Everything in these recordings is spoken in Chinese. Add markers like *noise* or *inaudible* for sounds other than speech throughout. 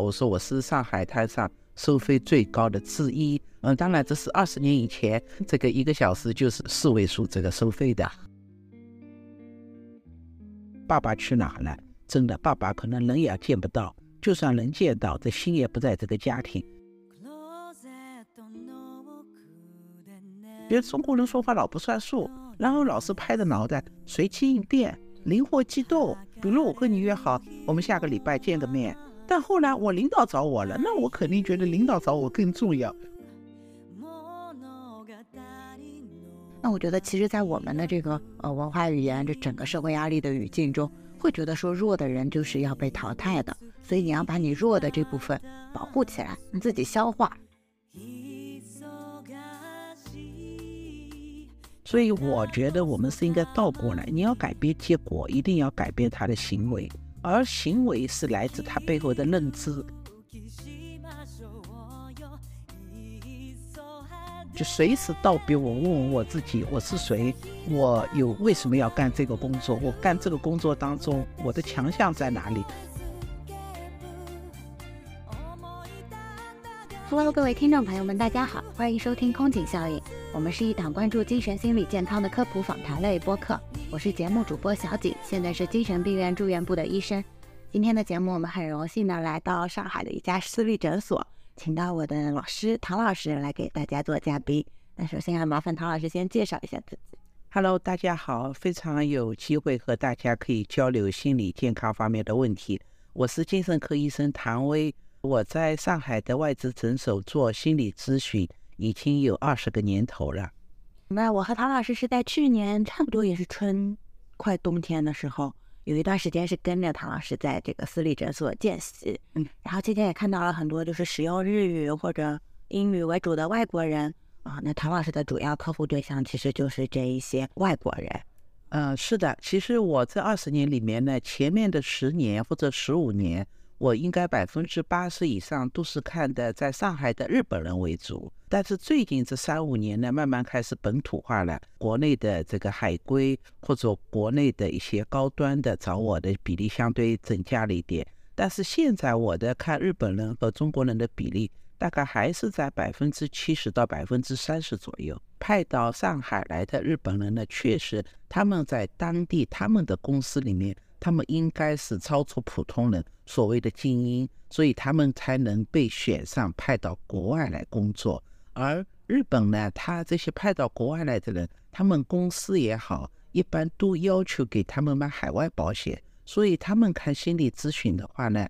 我说我是上海滩上收费最高的之一。嗯，当然这是二十年以前，这个一个小时就是四位数这个收费的。爸爸去哪了？真的，爸爸可能人也见不到，就算能见到，这心也不在这个家庭。别中国人说话老不算数，然后老是拍着脑袋，随机应变，灵活机动。比如我和你约好，我们下个礼拜见个面，但后来我领导找我了，那我肯定觉得领导找我更重要。那我觉得，其实，在我们的这个呃文化语言、这整个社会压力的语境中，会觉得说弱的人就是要被淘汰的，所以你要把你弱的这部分保护起来，你自己消化。所以我觉得我们是应该倒过来，你要改变结果，一定要改变他的行为，而行为是来自他背后的认知。就随时倒逼我问问我自己，我是谁？我有为什么要干这个工作？我干这个工作当中，我的强项在哪里？Hello，各位听众朋友们，大家好，欢迎收听《空警效应》。我们是一档关注精神心理健康的科普访谈类播客。我是节目主播小景，现在是精神病院住院部的医生。今天的节目，我们很荣幸的来到上海的一家私立诊所，请到我的老师唐老师来给大家做嘉宾。那首先要麻烦唐老师先介绍一下自己。Hello，大家好，非常有机会和大家可以交流心理健康方面的问题。我是精神科医生唐薇。我在上海的外资诊所做心理咨询已经有二十个年头了。那我和唐老师是在去年差不多也是春快冬天的时候，有一段时间是跟着唐老师在这个私立诊所见习。嗯，然后期间也看到了很多就是使用日语或者英语为主的外国人啊。那唐老师的主要客户对象其实就是这一些外国人。嗯，是的，其实我这二十年里面呢，前面的十年或者十五年。我应该百分之八十以上都是看的在上海的日本人为主，但是最近这三五年呢，慢慢开始本土化了。国内的这个海归或者国内的一些高端的找我的比例相对增加了一点，但是现在我的看日本人和中国人的比例大概还是在百分之七十到百分之三十左右。派到上海来的日本人呢，确实他们在当地他们的公司里面。他们应该是超出普通人，所谓的精英，所以他们才能被选上派到国外来工作。而日本呢，他这些派到国外来的人，他们公司也好，一般都要求给他们买海外保险，所以他们看心理咨询的话呢，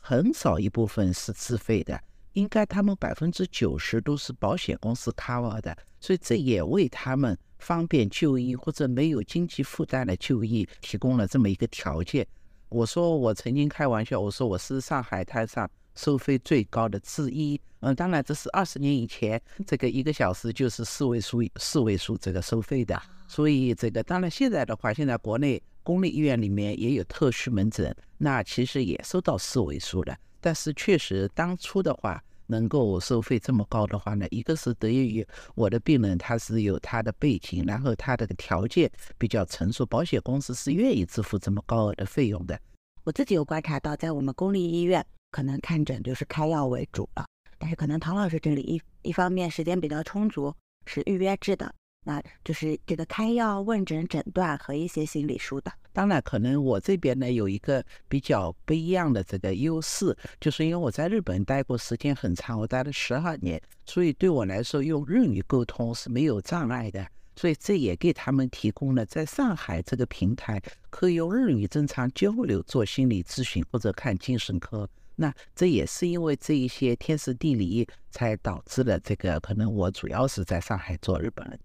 很少一部分是自费的。应该他们百分之九十都是保险公司 cover 的，所以这也为他们方便就医或者没有经济负担的就医提供了这么一个条件。我说我曾经开玩笑，我说我是上海滩上收费最高的之一。嗯，当然这是二十年以前，这个一个小时就是四位数四位数这个收费的。所以这个当然现在的话，现在国内公立医院里面也有特需门诊，那其实也收到四位数了。但是确实，当初的话能够收费这么高的话呢，一个是得益于我的病人他是有他的背景，然后他的条件比较成熟，保险公司是愿意支付这么高额的费用的。我自己有观察到，在我们公立医院，可能看诊就是开药为主了，但是可能唐老师这里一一方面时间比较充足，是预约制的。那就是这个开药、问诊、诊断和一些心理疏导。当然，可能我这边呢有一个比较不一样的这个优势，就是因为我在日本待过时间很长，我待了十二年，所以对我来说用日语沟通是没有障碍的。所以这也给他们提供了在上海这个平台可以用日语正常交流做心理咨询或者看精神科。那这也是因为这一些天时地利，才导致了这个可能我主要是在上海做日本人。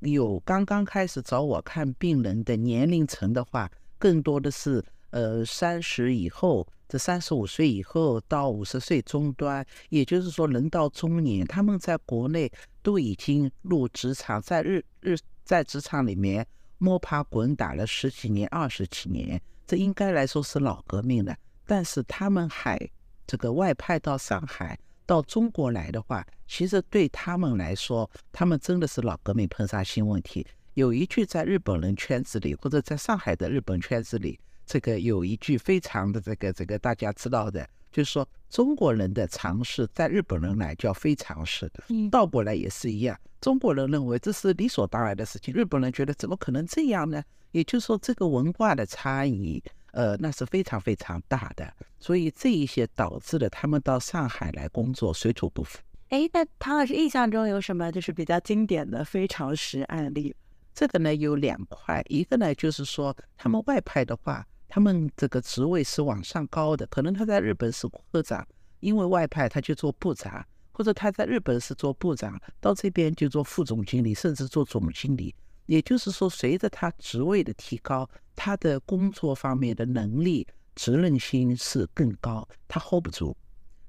有刚刚开始找我看病人的年龄层的话，更多的是呃三十以后，这三十五岁以后到五十岁中端，也就是说人到中年，他们在国内都已经入职场，在日日在职场里面摸爬滚打了十几年、二十几年，这应该来说是老革命了。但是他们还这个外派到上海。到中国来的话，其实对他们来说，他们真的是老革命碰上新问题。有一句在日本人圈子里，或者在上海的日本圈子里，这个有一句非常的这个这个大家知道的，就是说中国人的常识在日本人来叫非常识的，倒过来也是一样。中国人认为这是理所当然的事情，日本人觉得怎么可能这样呢？也就是说，这个文化的差异，呃，那是非常非常大的。所以这一些导致了他们到上海来工作水土不服。哎，那唐老师印象中有什么就是比较经典的非常时案例？这个呢有两块，一个呢就是说他们外派的话。他们这个职位是往上高的，可能他在日本是科长，因为外派他就做部长，或者他在日本是做部长，到这边就做副总经理，甚至做总经理。也就是说，随着他职位的提高，他的工作方面的能力、责任心是更高，他 hold 不住，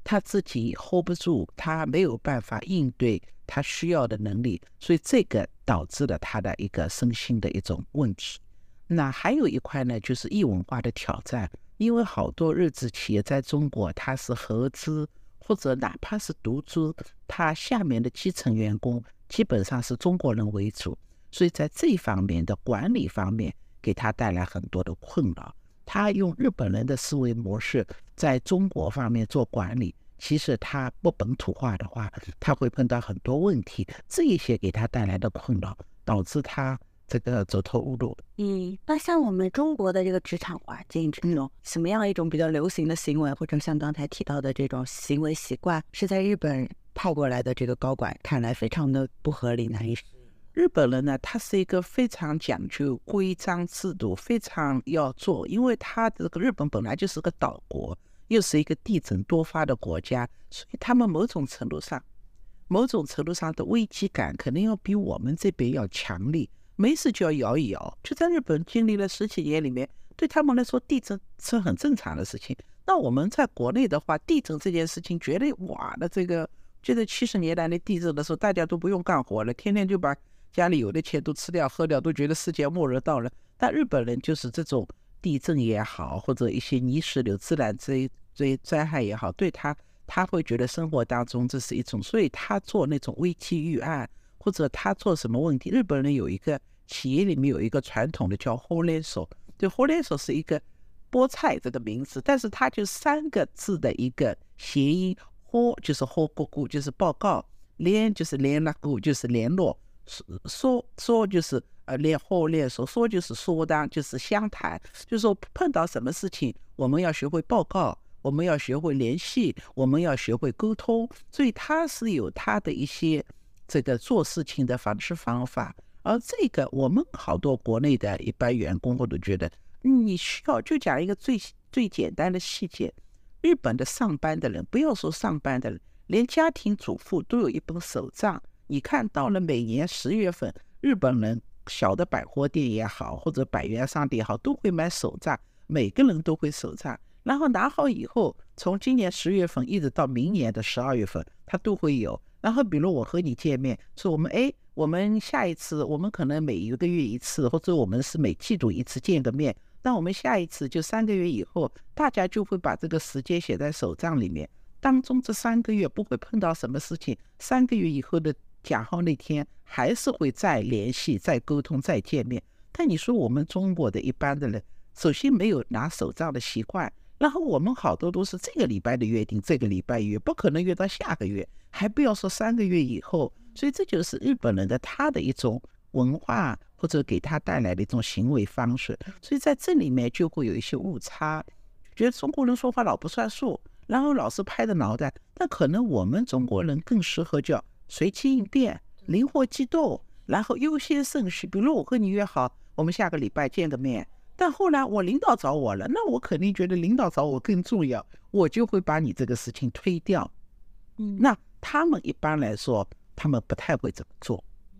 他自己 hold 不住，他没有办法应对他需要的能力，所以这个导致了他的一个身心的一种问题。那还有一块呢，就是异文化的挑战，因为好多日资企业在中国，它是合资或者哪怕是独资，它下面的基层员工基本上是中国人为主，所以在这方面的管理方面，给他带来很多的困扰。他用日本人的思维模式在中国方面做管理，其实他不本土化的话，他会碰到很多问题，这一些给他带来的困扰，导致他。这个走投无路。嗯，那像我们中国的这个职场环境，这种什么样一种比较流行的行为，或者像刚才提到的这种行为习惯，是在日本派过来的这个高管看来非常的不合理难以。日本人呢，他是一个非常讲究规章制度，非常要做，因为他这个日本本来就是个岛国，又是一个地震多发的国家，所以他们某种程度上，某种程度上的危机感可能要比我们这边要强烈。没事就要摇一摇，就在日本经历了十几年里面，对他们来说地震是很正常的事情。那我们在国内的话，地震这件事情绝对哇，那这个就在七十年代那地震的时候，大家都不用干活了，天天就把家里有的钱都吃掉喝掉，都觉得世界末日到了。但日本人就是这种地震也好，或者一些泥石流、自然灾灾灾害也好，对他他会觉得生活当中这是一种，所以他做那种危机预案。或者他做什么问题？日本人有一个企业里面有一个传统的叫“火连手”，就“火连手”是一个菠菜这个名字，但是它就三个字的一个谐音，“火”就是“火锅锅”，就是报告；“连”就是“连那锅”，就是联络；“说说”就是呃“连火连手”，“说”就是说当，就是相谈，就是说碰到什么事情，我们要学会报告，我们要学会联系，我们要学会沟通，所以他是有他的一些。这个做事情的方式方法，而这个我们好多国内的一般员工，我都觉得你需要就讲一个最最简单的细节：日本的上班的人，不要说上班的人，连家庭主妇都有一本手账。你看到了每年十月份，日本人小的百货店也好，或者百元商店也好，都会买手账，每个人都会手账。然后拿好以后，从今年十月份一直到明年的十二月份，他都会有。然后，比如我和你见面，说我们哎，我们下一次，我们可能每一个月一次，或者我们是每季度一次见个面。那我们下一次就三个月以后，大家就会把这个时间写在手账里面。当中这三个月不会碰到什么事情，三个月以后的讲好那天还是会再联系、再沟通、再见面。但你说我们中国的一般的人，首先没有拿手账的习惯。然后我们好多都是这个礼拜的约定，这个礼拜约不可能约到下个月，还不要说三个月以后。所以这就是日本人的他的一种文化，或者给他带来的一种行为方式。所以在这里面就会有一些误差，觉得中国人说话老不算数，然后老是拍着脑袋。那可能我们中国人更适合叫随机应变、灵活机动，然后优先顺序。比如我和你约好，我们下个礼拜见个面。但后来我领导找我了，那我肯定觉得领导找我更重要，我就会把你这个事情推掉。嗯，那他们一般来说，他们不太会这么做。嗯，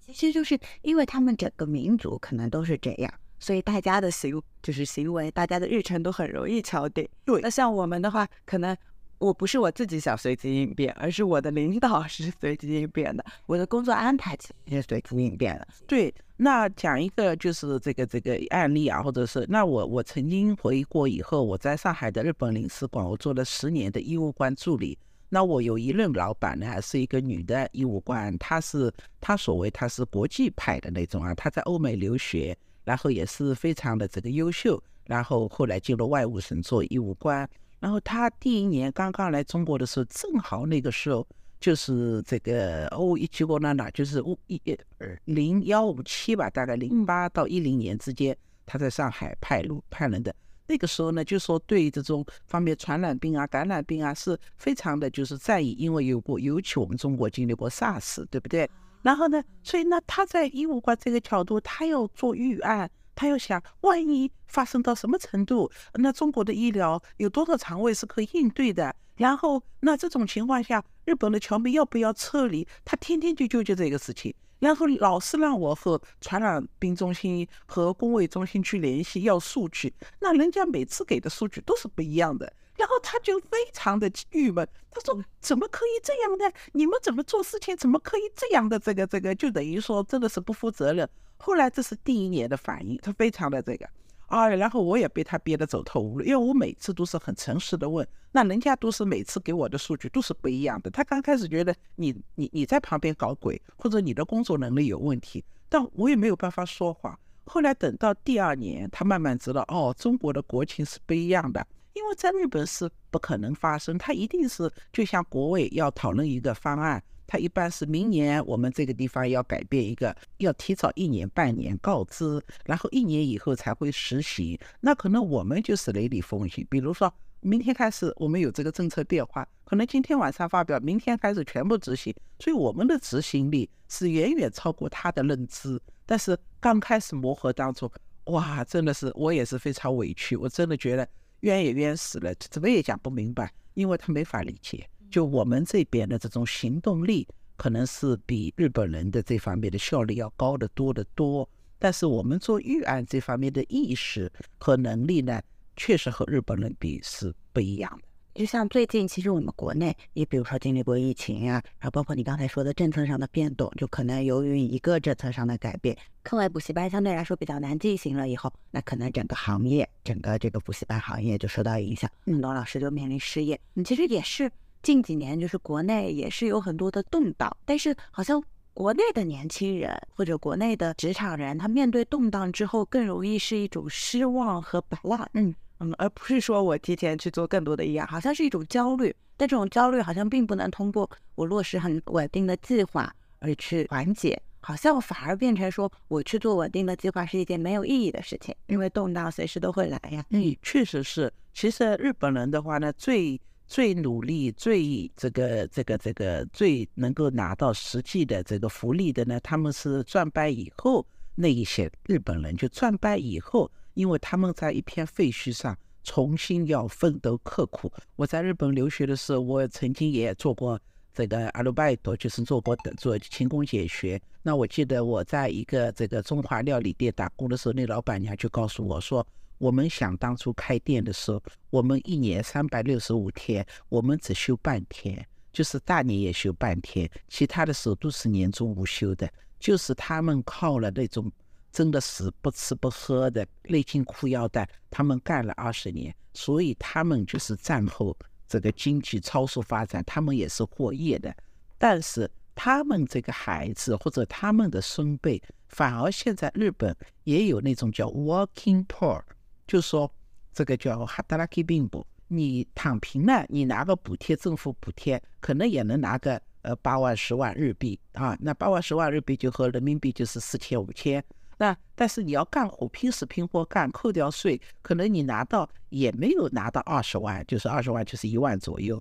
其实就是因为他们整个民族可能都是这样，所以大家的行就是行为，大家的日程都很容易敲定。对，那像我们的话，可能。我不是我自己想随机应变，而是我的领导 *laughs* 是随机应变的。我的工作安排其实也随机应变的。对，那讲一个就是这个这个案例啊，或者是那我我曾经回国以后，我在上海的日本领事馆，我做了十年的医务官助理。那我有一任老板呢，是一个女的医务官，她是她所谓她是国际派的那种啊，她在欧美留学，然后也是非常的这个优秀，然后后来进入外务省做医务官。然后他第一年刚刚来中国的时候，正好那个时候就是这个哦，一七过那哪就是五一二零幺五七吧，大概零八到一零年之间，他在上海派路派人的。那个时候呢，就说对这种方面传染病啊、感染病啊，是非常的就是在意，因为有过，尤其我们中国经历过 SARS，对不对？然后呢，所以呢，他在医务官这个角度，他要做预案，他又想，万一发生到什么程度，那中国的医疗有多少床位是可以应对的？然后，那这种情况下，日本的侨民要不要撤离？他天天就纠结这个事情。然后老是让我和传染病中心和工卫中心去联系要数据，那人家每次给的数据都是不一样的，然后他就非常的郁闷，他说怎么可以这样呢？你们怎么做事情怎么可以这样的？这个这个就等于说真的是不负责任。后来这是第一年的反应，他非常的这个。啊，然后我也被他憋得走投无路，因为我每次都是很诚实的问，那人家都是每次给我的数据都是不一样的。他刚开始觉得你你你在旁边搞鬼，或者你的工作能力有问题，但我也没有办法说谎。后来等到第二年，他慢慢知道，哦，中国的国情是不一样的，因为在日本是不可能发生，他一定是就像国委要讨论一个方案。他一般是明年我们这个地方要改变一个，要提早一年半年告知，然后一年以后才会实行。那可能我们就是雷厉风行，比如说明天开始我们有这个政策变化，可能今天晚上发表，明天开始全部执行。所以我们的执行力是远远超过他的认知。但是刚开始磨合当中，哇，真的是我也是非常委屈，我真的觉得冤也冤死了，怎么也讲不明白，因为他没法理解。就我们这边的这种行动力，可能是比日本人的这方面的效率要高得多得多。但是我们做预案这方面的意识和能力呢，确实和日本人比是不一样的。就像最近，其实我们国内也比如说经历过疫情呀，然后包括你刚才说的政策上的变动，就可能由于一个政策上的改变，课外补习班相对来说比较难进行了，以后那可能整个行业，整个这个补习班行业就受到影响，很多老师就面临失业。嗯，其实也是。近几年就是国内也是有很多的动荡，但是好像国内的年轻人或者国内的职场人，他面对动荡之后更容易是一种失望和摆烂，嗯嗯，而不是说我提前去做更多的一样，好像是一种焦虑。但这种焦虑好像并不能通过我落实很稳定的计划而去缓解，好像反而变成说我去做稳定的计划是一件没有意义的事情，因为动荡随时都会来呀。嗯，确实是。其实日本人的话呢，最最努力、最这个、这个、这个最能够拿到实际的这个福利的呢，他们是战败以后那一些日本人，就战败以后，因为他们在一片废墟上重新要奋斗刻苦。我在日本留学的时候，我曾经也做过这个阿鲁拜多，就是做过的做勤工俭学。那我记得我在一个这个中华料理店打工的时候，那老板娘就告诉我说。我们想当初开店的时候，我们一年三百六十五天，我们只休半天，就是大年也休半天，其他的时候都是年终无休的。就是他们靠了那种真的是不吃不喝的勒紧裤腰带，他们干了二十年，所以他们就是战后这个经济超速发展，他们也是获益的。但是他们这个孩子或者他们的孙辈，反而现在日本也有那种叫 working poor。就说这个叫哈达拉基病不，你躺平了，你拿个补贴，政府补贴，可能也能拿个呃八万十万日币啊，那八万十万日币就和人民币就是四千五千。那但是你要干活，拼死拼活干，扣掉税，可能你拿到也没有拿到二十万，就是二十万就是一万左右。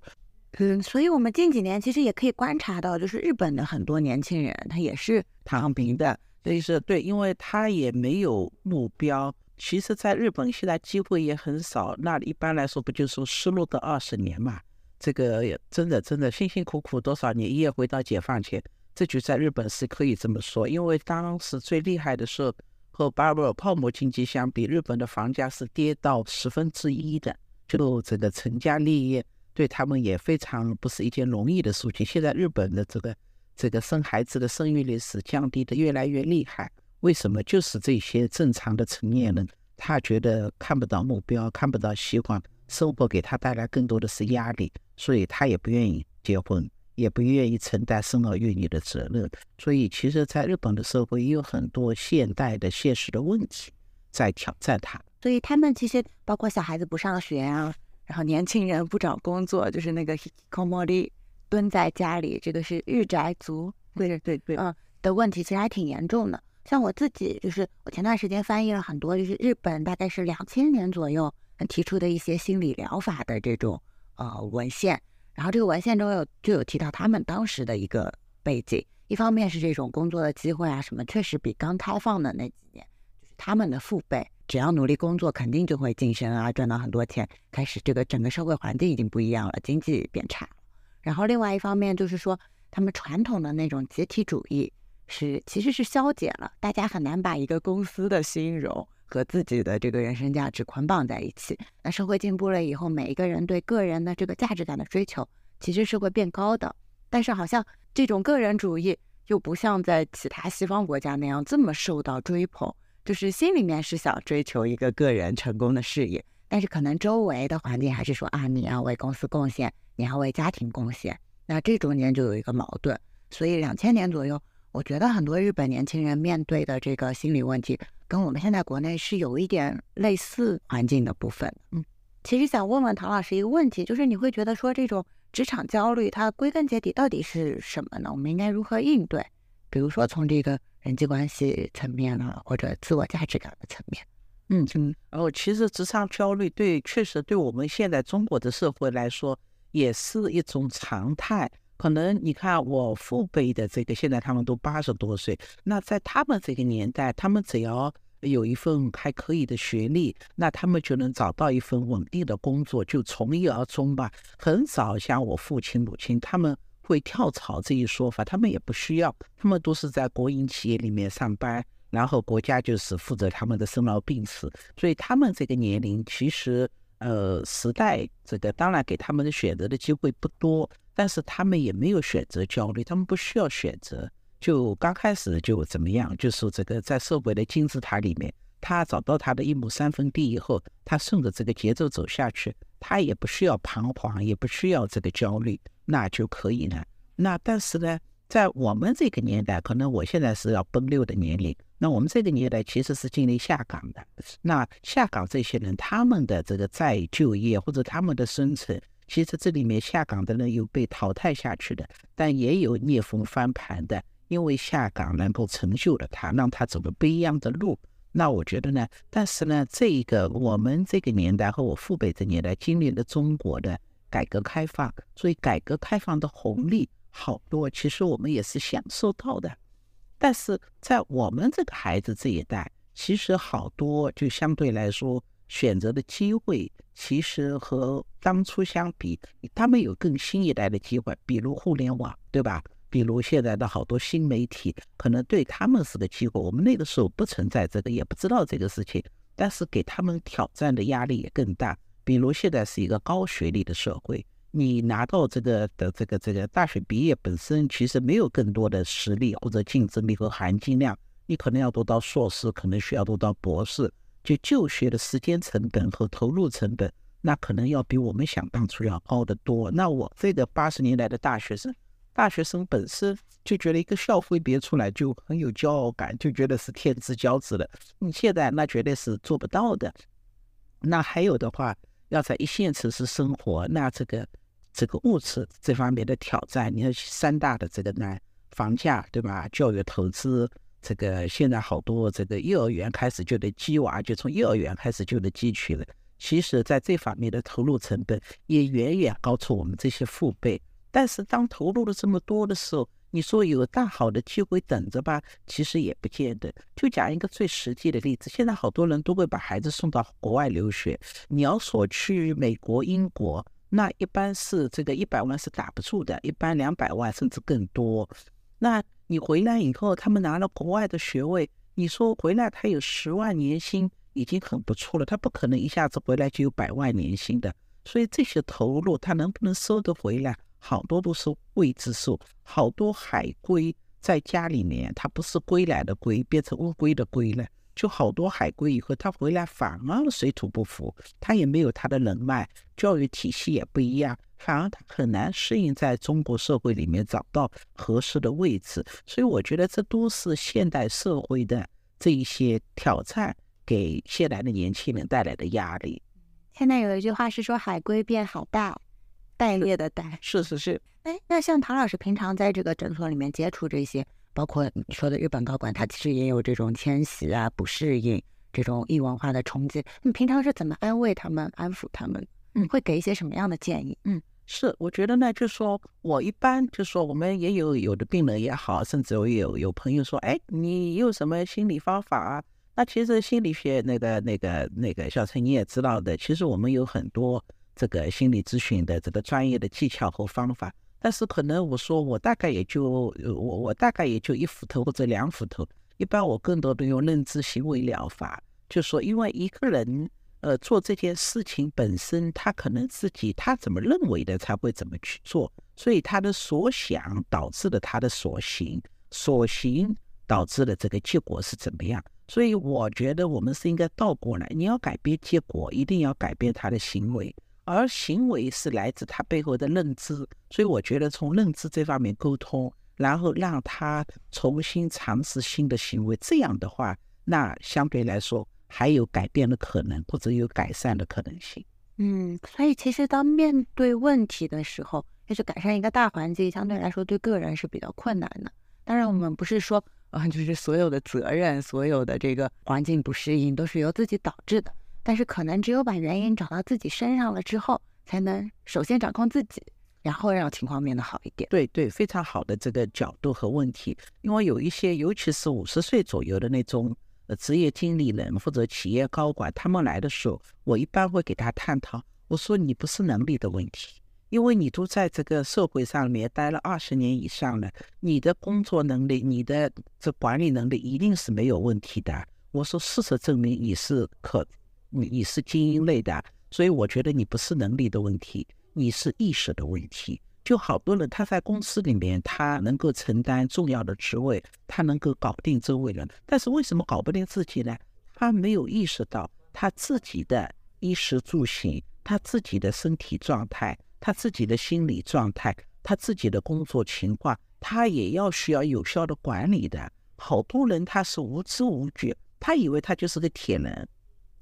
嗯，所以我们近几年其实也可以观察到，就是日本的很多年轻人他也是躺平的，所以是对，因为他也没有目标。其实，在日本现在机会也很少。那一般来说，不就说失落的二十年嘛？这个真的真的辛辛苦苦多少年，一夜回到解放前，这就在日本是可以这么说。因为当时最厉害的时候，和巴布尔泡沫经济相比，日本的房价是跌到十分之一的。就这个成家立业，对他们也非常不是一件容易的事情。现在日本的这个这个生孩子的生育率是降低的越来越厉害。为什么就是这些正常的成年人，他觉得看不到目标，看不到希望，生活给他带来更多的是压力，所以他也不愿意结婚，也不愿意承担生儿育女的责任。所以，其实，在日本的社会也有很多现代的现实的问题在挑战他。所以，他们其实包括小孩子不上学啊，然后年轻人不找工作，就是那个 hikikomori，蹲在家里，这个是日宅族，对对对，嗯的问题，其实还挺严重的。像我自己，就是我前段时间翻译了很多，就是日本大概是两千年左右提出的一些心理疗法的这种呃文献，然后这个文献中有就有提到他们当时的一个背景，一方面是这种工作的机会啊什么，确实比刚开放的那几年，就是他们的父辈只要努力工作，肯定就会晋升啊，赚到很多钱，开始这个整个社会环境已经不一样了，经济变差，然后另外一方面就是说他们传统的那种集体主义。是，其实是消解了，大家很难把一个公司的兴荣和自己的这个人生价值捆绑在一起。那社会进步了以后，每一个人对个人的这个价值感的追求其实是会变高的。但是好像这种个人主义又不像在其他西方国家那样这么受到追捧，就是心里面是想追求一个个人成功的事业，但是可能周围的环境还是说啊，你要为公司贡献，你要为家庭贡献。那这中间就有一个矛盾。所以两千年左右。我觉得很多日本年轻人面对的这个心理问题，跟我们现在国内是有一点类似环境的部分。嗯，其实想问问唐老师一个问题，就是你会觉得说这种职场焦虑，它归根结底到底是什么呢？我们应该如何应对？比如说从这个人际关系层面呢，或者自我价值感的层面。嗯嗯。然后其实职场焦虑对，确实对我们现在中国的社会来说，也是一种常态。可能你看我父辈的这个，现在他们都八十多岁，那在他们这个年代，他们只要有一份还可以的学历，那他们就能找到一份稳定的工作，就从一而终吧。很少像我父亲、母亲他们会跳槽这一说法，他们也不需要，他们都是在国营企业里面上班，然后国家就是负责他们的生老病死，所以他们这个年龄其实。呃，时代这个当然给他们的选择的机会不多，但是他们也没有选择焦虑，他们不需要选择，就刚开始就怎么样，就是这个在社会的金字塔里面，他找到他的一亩三分地以后，他顺着这个节奏走下去，他也不需要彷徨，也不需要这个焦虑，那就可以了。那但是呢？在我们这个年代，可能我现在是要奔六的年龄。那我们这个年代其实是经历下岗的。那下岗这些人，他们的这个再就业或者他们的生存，其实这里面下岗的人有被淘汰下去的，但也有逆风翻盘的，因为下岗能够成就了他，让他走了不一样的路。那我觉得呢，但是呢，这一个我们这个年代和我父辈这年代经历了中国的改革开放，所以改革开放的红利。好多，其实我们也是享受到的，但是在我们这个孩子这一代，其实好多就相对来说选择的机会，其实和当初相比，他们有更新一代的机会，比如互联网，对吧？比如现在的好多新媒体，可能对他们是个机会。我们那个时候不存在这个，也不知道这个事情，但是给他们挑战的压力也更大。比如现在是一个高学历的社会。你拿到这个的这个这个大学毕业本身其实没有更多的实力或者竞争力和含金量，你可能要读到硕士，可能需要读到博士，就就学的时间成本和投入成本，那可能要比我们想当初要高得多。那我这个八十年代的大学生，大学生本身就觉得一个校徽别出来就很有骄傲感，就觉得是天之骄子了。你现在那绝对是做不到的。那还有的话，要在一线城市生活，那这个。这个物质这方面的挑战，你看三大的这个呢，房价对吧？教育投资，这个现在好多这个幼儿园开始就得鸡娃，就从幼儿园开始就得积取了。其实，在这方面的投入成本也远远高出我们这些父辈。但是，当投入了这么多的时候，你说有大好的机会等着吧？其实也不见得。就讲一个最实际的例子，现在好多人都会把孩子送到国外留学。你要说去美国、英国。那一般是这个一百万是打不住的，一般两百万甚至更多。那你回来以后，他们拿了国外的学位，你说回来他有十万年薪已经很不错了，他不可能一下子回来就有百万年薪的。所以这些投入他能不能收得回来，好多都是未知数。好多海归在家里面，他不是归来的归，变成乌龟的龟了。就好多海归以后，他回来反而水土不服，他也没有他的人脉，教育体系也不一样，反而他很难适应在中国社会里面找到合适的位置。所以我觉得这都是现代社会的这一些挑战给现在的年轻人带来的压力。现在有一句话是说“海归变好大”，待猎的待。是是是。哎，那像唐老师平常在这个诊所里面接触这些，包括你说的日本高管，他其实也有这种迁徙啊、不适应这种异文化的冲击。你平常是怎么安慰他们、安抚他们？嗯，会给一些什么样的建议？嗯，是，我觉得呢，就说我一般就说我们也有有的病人也好，甚至我有有朋友说，哎，你有什么心理方法啊？那其实心理学那个那个那个小陈你也知道的，其实我们有很多这个心理咨询的这个专业的技巧和方法。但是可能我说我大概也就我我大概也就一斧头或者两斧头，一般我更多的用认知行为疗法，就说因为一个人呃做这件事情本身，他可能自己他怎么认为的才会怎么去做，所以他的所想导致了他的所行，所行导致了这个结果是怎么样，所以我觉得我们是应该倒过来，你要改变结果，一定要改变他的行为。而行为是来自他背后的认知，所以我觉得从认知这方面沟通，然后让他重新尝试新的行为，这样的话，那相对来说还有改变的可能，或者有改善的可能性。嗯，所以其实当面对问题的时候，要去改善一个大环境，相对来说对个人是比较困难的。当然，我们不是说啊，就是所有的责任、所有的这个环境不适应都是由自己导致的。但是可能只有把原因找到自己身上了之后，才能首先掌控自己，然后让情况变得好一点。对对，非常好的这个角度和问题。因为有一些，尤其是五十岁左右的那种呃职业经理人或者企业高管，他们来的时候，我一般会给他探讨。我说你不是能力的问题，因为你都在这个社会上面待了二十年以上了，你的工作能力、你的这管理能力一定是没有问题的。我说事实证明你是可。你你是精英类的，所以我觉得你不是能力的问题，你是意识的问题。就好多人他在公司里面，他能够承担重要的职位，他能够搞定周围人，但是为什么搞不定自己呢？他没有意识到他自己的衣食住行，他自己的身体状态，他自己的心理状态，他自己的工作情况，他也要需要有效的管理的。好多人他是无知无觉，他以为他就是个铁人。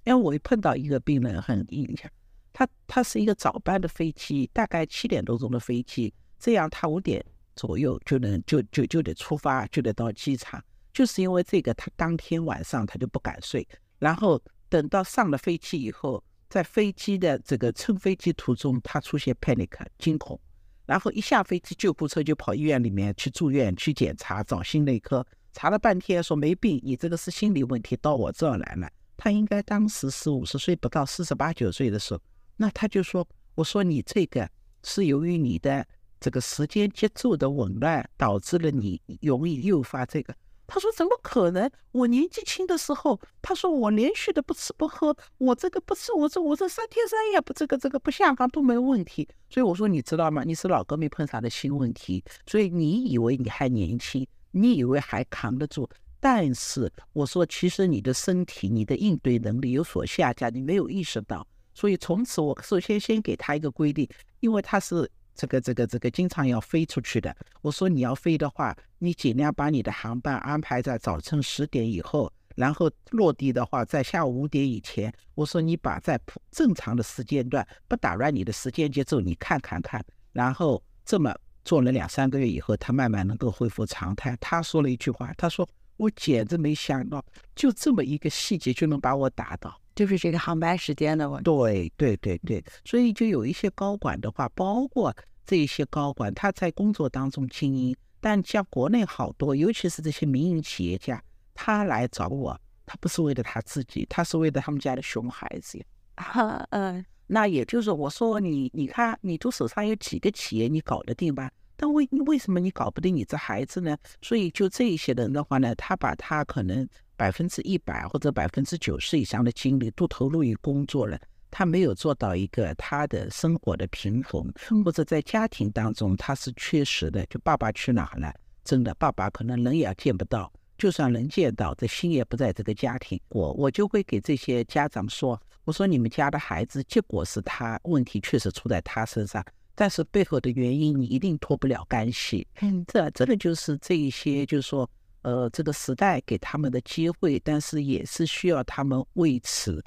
因为我碰到一个病人很印象，他他是一个早班的飞机，大概七点多钟的飞机，这样他五点左右就能就就就得出发，就得到机场。就是因为这个，他当天晚上他就不敢睡，然后等到上了飞机以后，在飞机的这个乘飞机途中，他出现 panic 惊恐，然后一下飞机，救护车就跑医院里面去住院去检查，找心内科，查了半天说没病，你这个是心理问题，到我这儿来了。他应该当时是五十岁不到，四十八九岁的时候，那他就说：“我说你这个是由于你的这个时间节奏的紊乱，导致了你容易诱发这个。”他说：“怎么可能？我年纪轻的时候，他说我连续的不吃不喝，我这个不吃，我这我这三天三夜不这个这个不下岗都没问题。所以我说你知道吗？你是老革命碰上的新问题，所以你以为你还年轻，你以为还扛得住。”但是我说，其实你的身体、你的应对能力有所下降，你没有意识到。所以从此，我首先先给他一个规定，因为他是这个、这个、这个经常要飞出去的。我说你要飞的话，你尽量把你的航班安排在早晨十点以后，然后落地的话在下午五点以前。我说你把在正常的时间段，不打乱你的时间节奏，你看看看。然后这么做了两三个月以后，他慢慢能够恢复常态。他说了一句话，他说。我简直没想到，就这么一个细节就能把我打倒，就是这个航班时间的问题。对对对对，所以就有一些高管的话，包括这些高管，他在工作当中精英，但像国内好多，尤其是这些民营企业家，他来找我，他不是为了他自己，他是为了他们家的熊孩子呀。哈，嗯，那也就是我说你，你看你都手上有几个企业，你搞得定吧？但为为什么你搞不定你这孩子呢？所以就这一些人的话呢，他把他可能百分之一百或者百分之九十以上的精力都投入于工作了，他没有做到一个他的生活的平衡，或者在家庭当中他是缺失的。就爸爸去哪了？真的，爸爸可能人也见不到，就算能见到，这心也不在这个家庭。我我就会给这些家长说，我说你们家的孩子，结果是他问题确实出在他身上。但是背后的原因你一定脱不了干系，嗯，这这个就是这一些，就是说，呃，这个时代给他们的机会，但是也是需要他们为此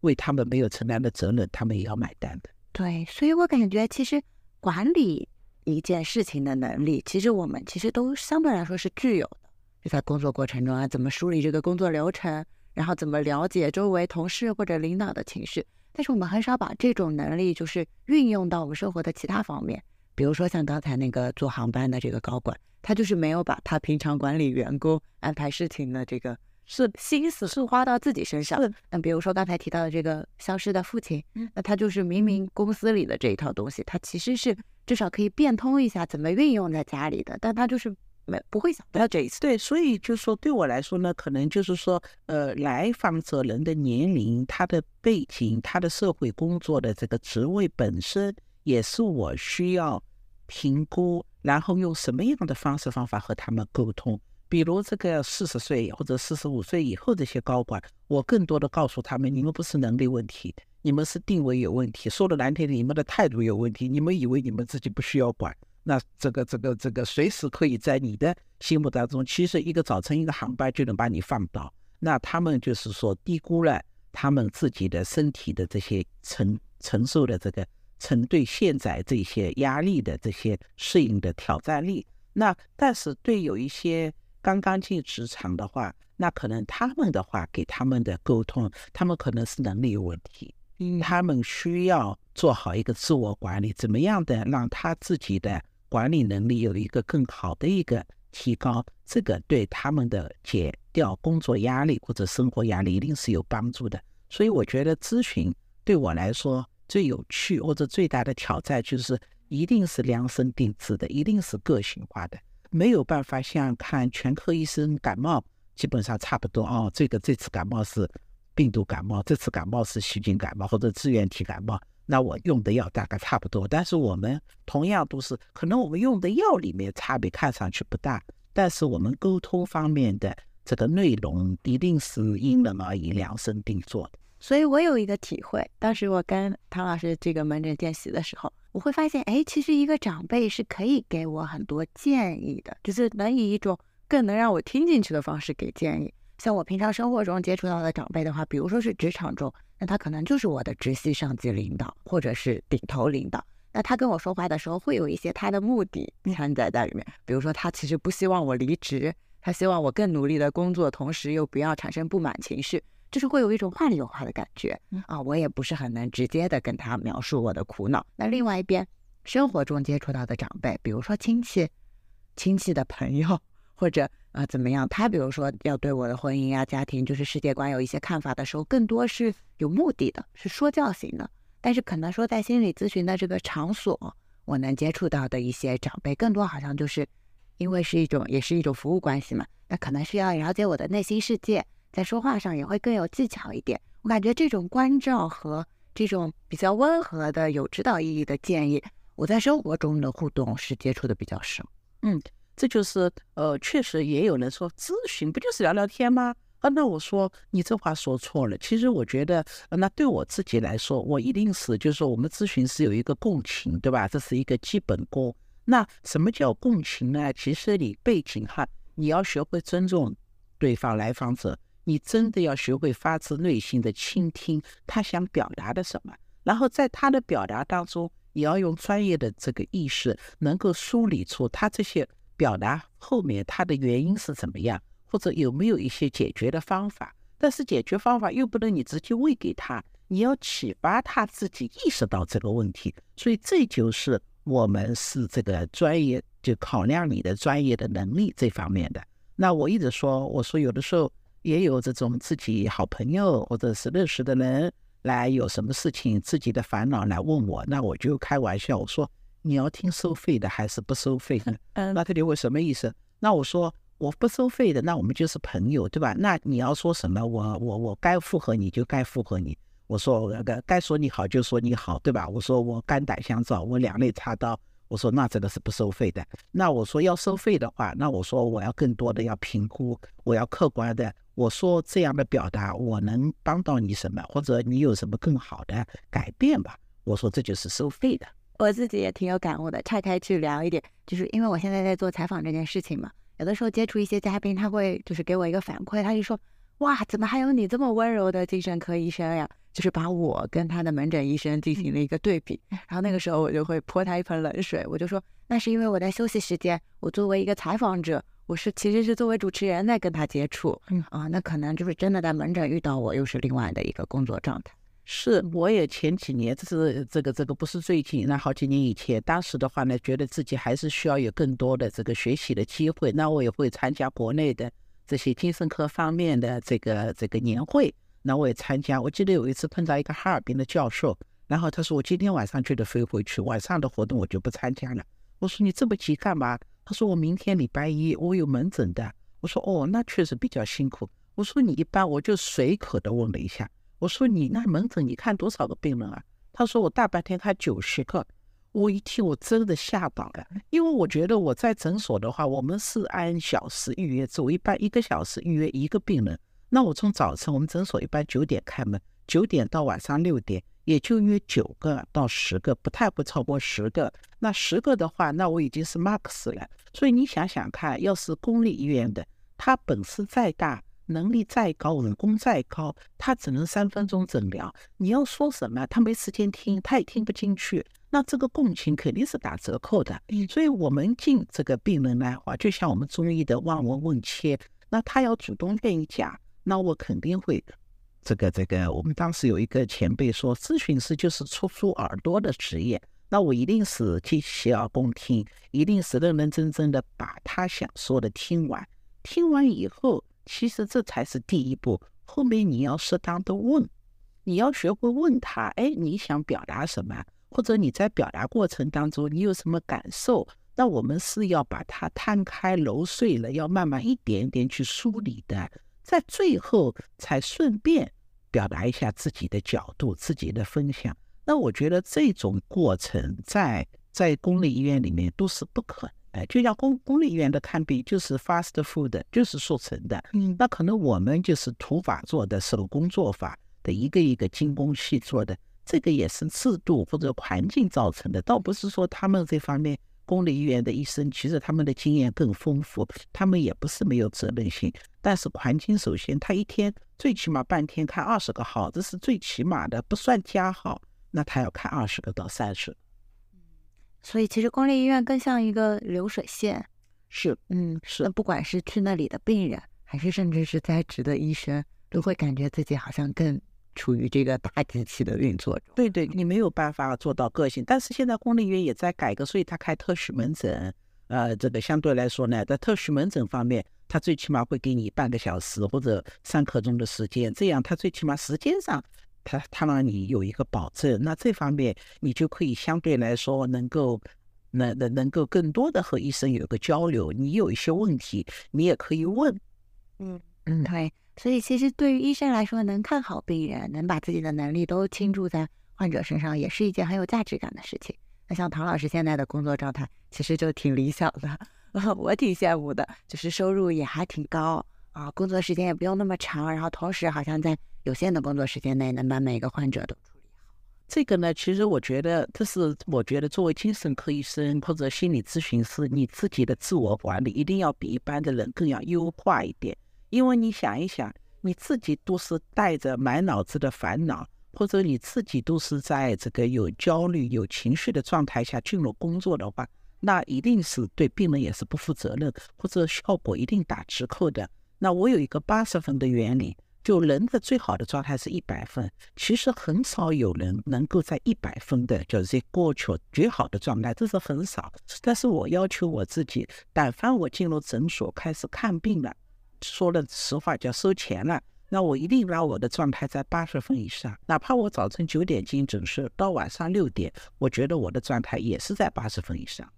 为他们没有承担的责任，他们也要买单的。对，所以我感觉其实管理一件事情的能力，其实我们其实都相对来说是具有的。就在工作过程中啊，怎么梳理这个工作流程，然后怎么了解周围同事或者领导的情绪。但是我们很少把这种能力就是运用到我们生活的其他方面，比如说像刚才那个坐航班的这个高管，他就是没有把他平常管理员工、安排事情的这个是心思是花到自己身上。那比如说刚才提到的这个消失的父亲，那他就是明明公司里的这一套东西，他其实是至少可以变通一下怎么运用在家里的，但他就是。没不会想到这一次，对，所以就说对我来说呢，可能就是说，呃，来访者人的年龄、他的背景、他的社会工作的这个职位本身，也是我需要评估，然后用什么样的方式方法和他们沟通。比如这个四十岁或者四十五岁以后这些高管，我更多的告诉他们，你们不是能力问题，你们是定位有问题，说的难听点，你们的态度有问题，你们以为你们自己不需要管。那这个这个这个随时可以在你的心目当中，其实一个早晨一个航班就能把你放倒。那他们就是说低估了他们自己的身体的这些承承受的这个承对现在这些压力的这些适应的挑战力。那但是对有一些刚刚进职场的话，那可能他们的话给他们的沟通，他们可能是能力有问题，他们需要做好一个自我管理，怎么样的让他自己的。管理能力有一个更好的一个提高，这个对他们的减掉工作压力或者生活压力一定是有帮助的。所以我觉得咨询对我来说最有趣或者最大的挑战就是一定是量身定制的，一定是个性化的，没有办法像看全科医生感冒基本上差不多哦。这个这次感冒是病毒感冒，这次感冒是细菌感冒或者支原体感冒。那我用的药大概差不多，但是我们同样都是可能我们用的药里面差别看上去不大，但是我们沟通方面的这个内容一定是因人而异、量身定做的。所以我有一个体会，当时我跟唐老师这个门诊见习的时候，我会发现，哎，其实一个长辈是可以给我很多建议的，就是能以一种更能让我听进去的方式给建议。像我平常生活中接触到的长辈的话，比如说是职场中。那他可能就是我的直系上级领导，或者是顶头领导。那他跟我说话的时候，会有一些他的目的掺杂在里面。比如说，他其实不希望我离职，他希望我更努力的工作，同时又不要产生不满情绪，就是会有一种话里有话的感觉啊。我也不是很能直接的跟他描述我的苦恼。那另外一边，生活中接触到的长辈，比如说亲戚、亲戚的朋友。或者啊怎么样？他比如说要对我的婚姻啊、家庭，就是世界观有一些看法的时候，更多是有目的的，是说教型的。但是可能说在心理咨询的这个场所，我能接触到的一些长辈，更多好像就是因为是一种，也是一种服务关系嘛。那可能是要了解我的内心世界，在说话上也会更有技巧一点。我感觉这种关照和这种比较温和的、有指导意义的建议，我在生活中的互动是接触的比较少。嗯。这就是呃，确实也有人说咨询不就是聊聊天吗？啊，那我说你这话说错了。其实我觉得，那对我自己来说，我一定是就是说，我们咨询是有一个共情，对吧？这是一个基本功。那什么叫共情呢？其实你背景哈，你要学会尊重对方来访者，你真的要学会发自内心的倾听他想表达的什么，然后在他的表达当中，你要用专业的这个意识，能够梳理出他这些。表达后面它的原因是怎么样，或者有没有一些解决的方法？但是解决方法又不能你直接喂给他，你要启发他自己意识到这个问题。所以这就是我们是这个专业，就考量你的专业的能力这方面的。那我一直说，我说有的时候也有这种自己好朋友或者是认识的人来有什么事情自己的烦恼来问我，那我就开玩笑我说。你要听收费的 *laughs* 还是不收费的？嗯，那他就问什么意思？那我说我不收费的，那我们就是朋友，对吧？那你要说什么？我我我该附和你就该附和你。我说那个该说你好就说你好，对吧？我说我肝胆相照，我两肋插刀。我说那这个是不收费的。那我说要收费的话，那我说我要更多的要评估，我要客观的。我说这样的表达我能帮到你什么，或者你有什么更好的改变吧？我说这就是收费的。我自己也挺有感悟的，岔开去聊一点，就是因为我现在在做采访这件事情嘛，有的时候接触一些嘉宾，他会就是给我一个反馈，他就说，哇，怎么还有你这么温柔的精神科医生呀？就是把我跟他的门诊医生进行了一个对比。然后那个时候我就会泼他一盆冷水，我就说那是因为我在休息时间，我作为一个采访者，我是其实是作为主持人在跟他接触。嗯啊，那可能就是真的在门诊遇到我，又是另外的一个工作状态。是，我也前几年，这是这个这个不是最近，那好几年以前，当时的话呢，觉得自己还是需要有更多的这个学习的机会，那我也会参加国内的这些精神科方面的这个这个年会，那我也参加。我记得有一次碰到一个哈尔滨的教授，然后他说我今天晚上就得飞回去，晚上的活动我就不参加了。我说你这么急干嘛？他说我明天礼拜一我有门诊的。我说哦，那确实比较辛苦。我说你一般，我就随口的问了一下。我说你那门诊你看多少个病人啊？他说我大半天看九十个。我一听我真的吓到了，因为我觉得我在诊所的话，我们是按小时预约制，我一般一个小时预约一个病人。那我从早晨我们诊所一般九点开门，九点到晚上六点，也就约九个到十个，不太会超过十个。那十个的话，那我已经是 max 了。所以你想想看，要是公立医院的，它本事再大。能力再高，人工再高，他只能三分钟诊疗。你要说什么，他没时间听，他也听不进去。那这个共情肯定是打折扣的。所以，我们进这个病人来话，就像我们中医的望闻问切，那他要主动愿意讲，那我肯定会。这个这个，我们当时有一个前辈说，咨询师就是出租耳朵的职业。那我一定是听洗耳恭听，一定是认认真真的把他想说的听完。听完以后。其实这才是第一步，后面你要适当的问，你要学会问他，哎，你想表达什么？或者你在表达过程当中你有什么感受？那我们是要把它摊开揉碎了，要慢慢一点一点去梳理的，在最后才顺便表达一下自己的角度、自己的分享。那我觉得这种过程在在公立医院里面都是不可。哎，就像公公立医院的看病就是 fast food，就是速成的。嗯，那可能我们就是土法做的手工做法的一个一个精工细做的，这个也是制度或者环境造成的，倒不是说他们这方面公立医院的医生其实他们的经验更丰富，他们也不是没有责任心。但是环境首先，他一天最起码半天看二十个号，这是最起码的，不算加号，那他要看二十个到三十。所以其实公立医院更像一个流水线，是，嗯，是。那不管是去那里的病人，还是甚至是在职的医生，都会感觉自己好像更处于这个大机器的运作中。对对，你没有办法做到个性。但是现在公立医院也在改革，所以他开特许门诊，呃，这个相对来说呢，在特许门诊方面，他最起码会给你半个小时或者三刻钟的时间，这样他最起码时间上。他他让你有一个保证，那这方面你就可以相对来说能够，能能能够更多的和医生有一个交流。你有一些问题，你也可以问。嗯 *clears throat* 嗯，对。所以其实对于医生来说，能看好病人，能把自己的能力都倾注在患者身上，也是一件很有价值感的事情。那像唐老师现在的工作状态，其实就挺理想的，*laughs* 我挺羡慕的，就是收入也还挺高啊，工作时间也不用那么长，然后同时好像在。有限的工作时间内，能把每个患者都处理好。这个呢，其实我觉得，这是我觉得作为精神科医生或者心理咨询师，你自己的自我管理一定要比一般的人更要优化一点。因为你想一想，你自己都是带着满脑子的烦恼，或者你自己都是在这个有焦虑、有情绪的状态下进入工作的话，那一定是对病人也是不负责任，或者效果一定打折扣的。那我有一个八十分的原理。就人的最好的状态是一百分，其实很少有人能够在一百分的，就是过去绝好的状态，这是很少。但是我要求我自己，但凡我进入诊所开始看病了，说了实话叫收钱了，那我一定让我的状态在八十分以上，哪怕我早晨九点进诊室，到晚上六点，我觉得我的状态也是在八十分以上。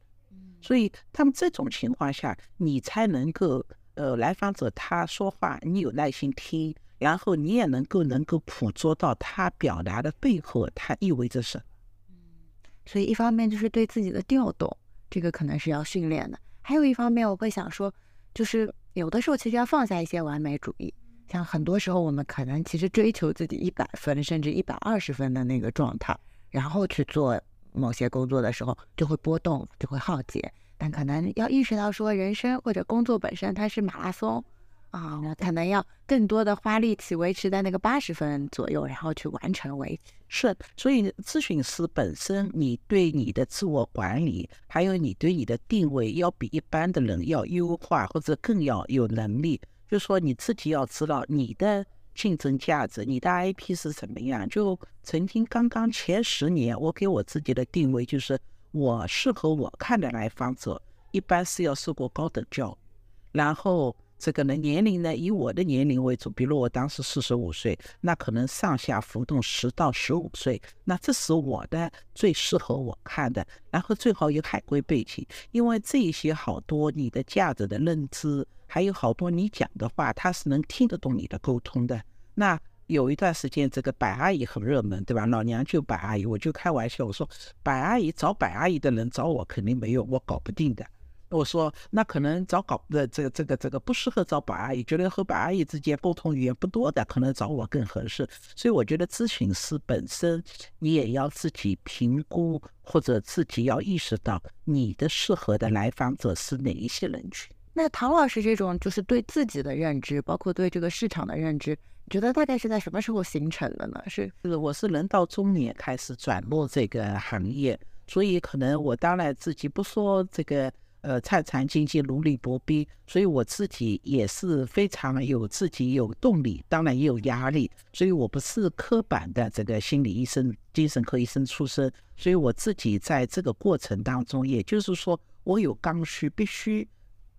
所以他们这种情况下，你才能够，呃，来访者他说话，你有耐心听。然后你也能够能够捕捉到他表达的背后，它意味着什么？嗯，所以一方面就是对自己的调动，这个可能是要训练的；还有一方面，我会想说，就是有的时候其实要放下一些完美主义。像很多时候，我们可能其实追求自己一百分甚至一百二十分的那个状态，然后去做某些工作的时候，就会波动，就会耗竭。但可能要意识到说，人生或者工作本身它是马拉松。啊，那可能要更多的花力气维持在那个八十分左右，然后去完成为止。是，所以咨询师本身，你对你的自我管理，还有你对你的定位，要比一般的人要优化，或者更要有能力。就说你自己要知道你的竞争价值，你的 IP 是什么样。就曾经刚刚前十年，我给我自己的定位就是，我适合我看的来访者，一般是要受过高等教育，然后。这个呢，年龄呢，以我的年龄为主。比如我当时四十五岁，那可能上下浮动十到十五岁，那这是我的最适合我看的。然后最好有海归背景，因为这些好多你的价值的认知，还有好多你讲的话，他是能听得懂你的沟通的。那有一段时间，这个白阿姨很热门，对吧？老娘就白阿姨，我就开玩笑，我说白阿姨找白阿姨的人找我肯定没有，我搞不定的。我说，那可能找搞的这个这个这个不适合找白阿姨，觉得和白阿姨之间沟通语言不多的，可能找我更合适。所以我觉得咨询师本身，你也要自己评估，或者自己要意识到你的适合的来访者是哪一些人群。那唐老师这种就是对自己的认知，包括对这个市场的认知，你觉得大概是在什么时候形成的呢？是，是我是人到中年开始转入这个行业，所以可能我当然自己不说这个。呃，菜场经济如履薄冰，所以我自己也是非常有自己有动力，当然也有压力。所以我不是刻板的这个心理医生、精神科医生出身，所以我自己在这个过程当中，也就是说，我有刚需，必须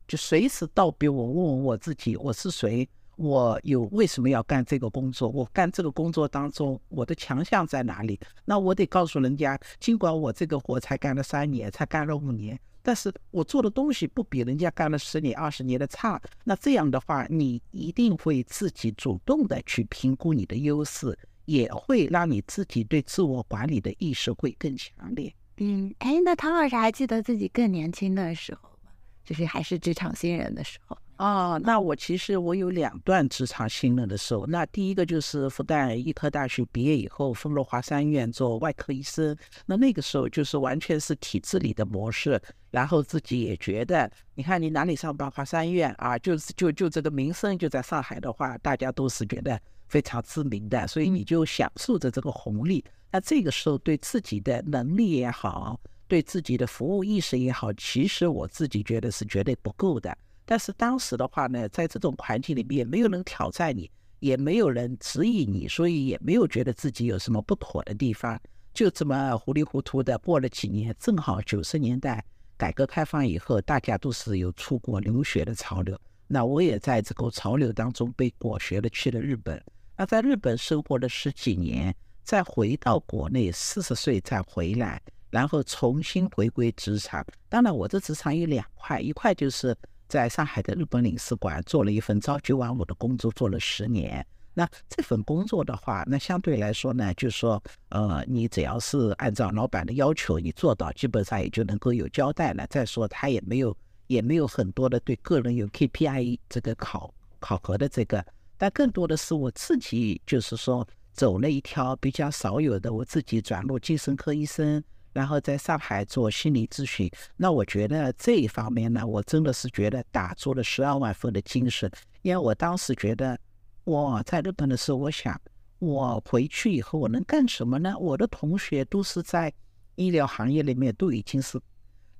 就随时道别我，问问我自己，我是谁，我有为什么要干这个工作，我干这个工作当中我的强项在哪里？那我得告诉人家，尽管我这个活才干了三年，才干了五年。但是我做的东西不比人家干了十年、二十年的差，那这样的话，你一定会自己主动的去评估你的优势，也会让你自己对自我管理的意识会更强烈。嗯，哎，那唐老师还记得自己更年轻的时候吗？就是还是职场新人的时候。啊，那我其实我有两段职场新人的时候。那第一个就是复旦医科大学毕业以后，分入华山医院做外科医生。那那个时候就是完全是体制里的模式，然后自己也觉得，你看你哪里上班，华山医院啊，就是就就这个名声就在上海的话，大家都是觉得非常知名的，所以你就享受着这个红利。那这个时候对自己的能力也好，对自己的服务意识也好，其实我自己觉得是绝对不够的。但是当时的话呢，在这种环境里面，没有人挑战你，也没有人质疑你，所以也没有觉得自己有什么不妥的地方，就这么糊里糊涂的过了几年。正好九十年代改革开放以后，大家都是有出国留学的潮流，那我也在这个潮流当中被裹挟的去了日本。那在日本生活了十几年，再回到国内，四十岁再回来，然后重新回归职场。当然，我的职场有两块，一块就是。在上海的日本领事馆做了一份朝九晚五的工作，做了十年。那这份工作的话，那相对来说呢，就是说，呃，你只要是按照老板的要求你做到，基本上也就能够有交代了。再说，他也没有也没有很多的对个人有 KPI 这个考考核的这个，但更多的是我自己就是说走了一条比较少有的，我自己转入精神科医生。然后在上海做心理咨询，那我觉得这一方面呢，我真的是觉得打出了十二万分的精神。因为我当时觉得我在日本的时候，我想我回去以后我能干什么呢？我的同学都是在医疗行业里面，都已经是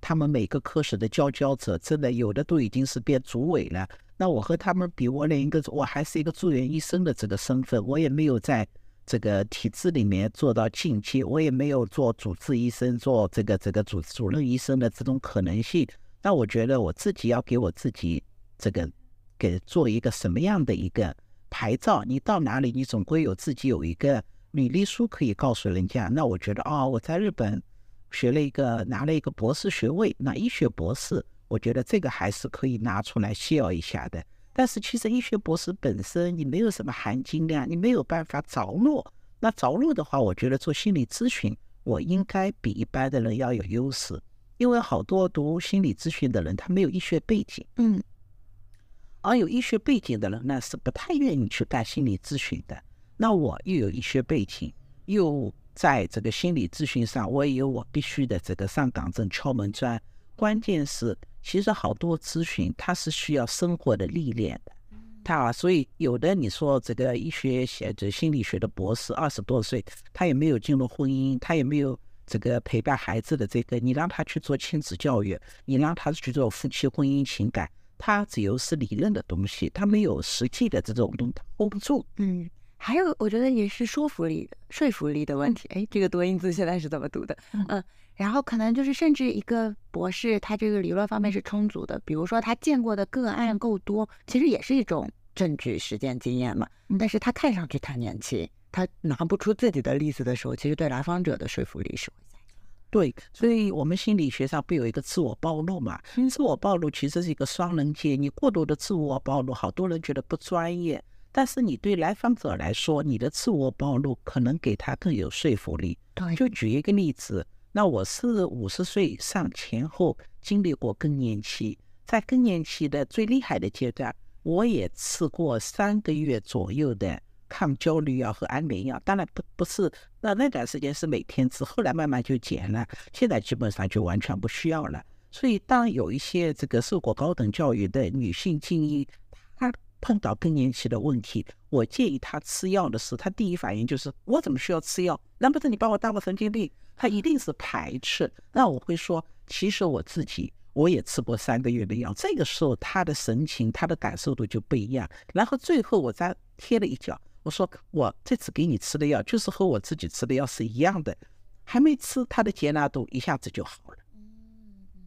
他们每个科室的佼佼者，真的有的都已经是变主委了。那我和他们比，我连一个我还是一个住院医生的这个身份，我也没有在。这个体制里面做到进阶，我也没有做主治医生，做这个这个主主任医生的这种可能性。那我觉得我自己要给我自己这个给做一个什么样的一个牌照？你到哪里，你总归有自己有一个履历书可以告诉人家。那我觉得啊，我在日本学了一个拿了一个博士学位，那医学博士，我觉得这个还是可以拿出来炫耀一下的。但是其实医学博士本身你没有什么含金量，你没有办法着落。那着落的话，我觉得做心理咨询，我应该比一般的人要有优势，因为好多读心理咨询的人他没有医学背景，嗯，而有医学背景的人呢是不太愿意去干心理咨询的。那我又有医学背景，又在这个心理咨询上，我也有我必须的这个上岗证、敲门砖。关键是。其实好多咨询它是需要生活的历练的，他所以有的你说这个医学学这心理学的博士二十多岁，他也没有进入婚姻，他也没有这个陪伴孩子的这个，你让他去做亲子教育，你让他去做夫妻婚姻情感，他只有是理论的东西，他没有实际的这种东西，hold 不住。嗯，还有我觉得也是说服力、说服力的问题。哎，这个多音字现在是怎么读的？嗯，然后可能就是甚至一个博士，他这个理论方面是充足的，比如说他见过的个案够多，其实也是一种证据、实践经验嘛。但是他看上去太年轻，他拿不出自己的例子的时候，其实对来访者的说服力是会下降。对，所以我们心理学上不有一个自我暴露嘛？自我暴露其实是一个双刃剑，你过度的自我暴露，好多人觉得不专业。但是你对来访者来说，你的自我暴露可能给他更有说服力。对，就举一个例子，那我是五十岁以上前后经历过更年期，在更年期的最厉害的阶段，我也吃过三个月左右的抗焦虑药和安眠药。当然不不是，那那段时间是每天吃，后来慢慢就减了，现在基本上就完全不需要了。所以当有一些这个受过高等教育的女性精英，她。碰到更年期的问题，我建议他吃药的时候，他第一反应就是我怎么需要吃药？难不成你把我当个神经病？他一定是排斥。那我会说，其实我自己我也吃过三个月的药。这个时候他的神情、他的感受度就不一样。然后最后我再贴了一脚，我说我这次给你吃的药就是和我自己吃的药是一样的，还没吃，他的接纳度一下子就好了。嗯嗯。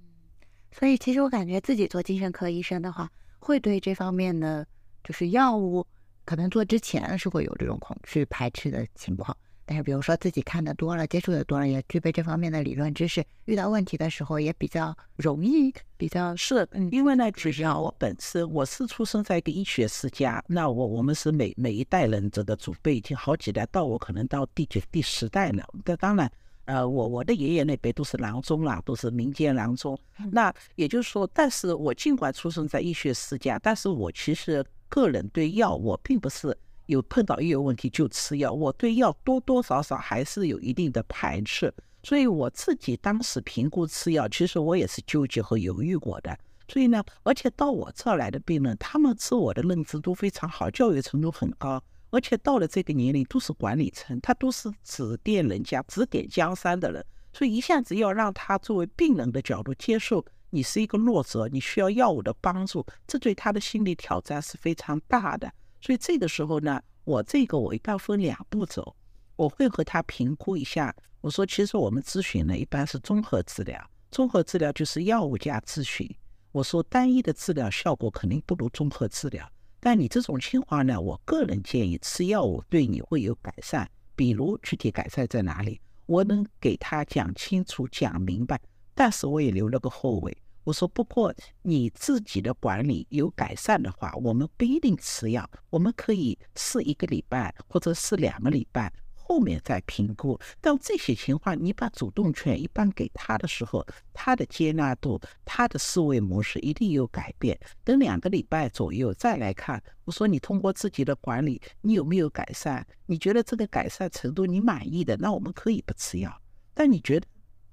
所以其实我感觉自己做精神科医生的话，会对这方面的。就是药物可能做之前是会有这种恐惧排斥的情况，但是比如说自己看的多了，接触的多了，也具备这方面的理论知识，遇到问题的时候也比较容易，比较是。因为呢，只要我本身我是出生在一个医学世家，那我我们是每每一代人这个祖辈已经好几代，到我可能到第九第十代了。那当然，呃，我我的爷爷那辈都是郎中啦，都是民间郎中。那也就是说，但是我尽管出生在医学世家，但是我其实。个人对药，我并不是有碰到一有问题就吃药，我对药多多少少还是有一定的排斥，所以我自己当时评估吃药，其实我也是纠结和犹豫过的。所以呢，而且到我这儿来的病人，他们自我的认知都非常好，教育程度很高，而且到了这个年龄都是管理层，他都是指点人家、指点江山的人，所以一下子要让他作为病人的角度接受。你是一个弱者，你需要药物的帮助，这对他的心理挑战是非常大的。所以这个时候呢，我这个我一般分两步走，我会和他评估一下。我说，其实我们咨询呢一般是综合治疗，综合治疗就是药物加咨询。我说，单一的治疗效果肯定不如综合治疗，但你这种情况呢，我个人建议吃药物对你会有改善。比如具体改善在哪里，我能给他讲清楚、讲明白，但是我也留了个后尾。我说，不过你自己的管理有改善的话，我们不一定吃药，我们可以试一个礼拜或者试两个礼拜，后面再评估。到这些情况，你把主动权一般给他的时候，他的接纳度、他的思维模式一定有改变。等两个礼拜左右再来看，我说你通过自己的管理，你有没有改善？你觉得这个改善程度你满意的，那我们可以不吃药。但你觉得？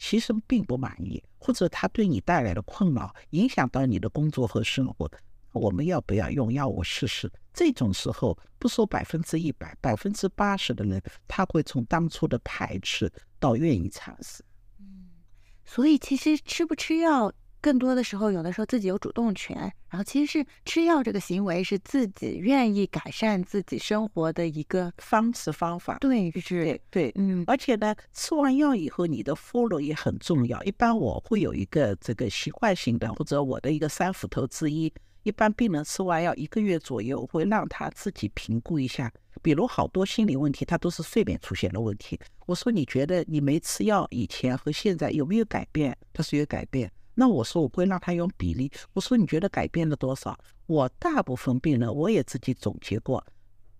其实并不满意，或者他对你带来的困扰影响到你的工作和生活，我们要不要用药物试试？这种时候，不说百分之一百，百分之八十的人他会从当初的排斥到愿意尝试。嗯，所以其实吃不吃药。更多的时候，有的时候自己有主动权，然后其实是吃药这个行为是自己愿意改善自己生活的一个方式方法。对，是，对，嗯，而且呢，吃完药以后，你的 follow 也很重要。一般我会有一个这个习惯性的，或者我的一个三斧头之一。一般病人吃完药一个月左右，我会让他自己评估一下。比如好多心理问题，他都是睡眠出现了问题。我说你觉得你没吃药以前和现在有没有改变？他说有改变。那我说我会让他用比例。我说你觉得改变了多少？我大部分病人我也自己总结过，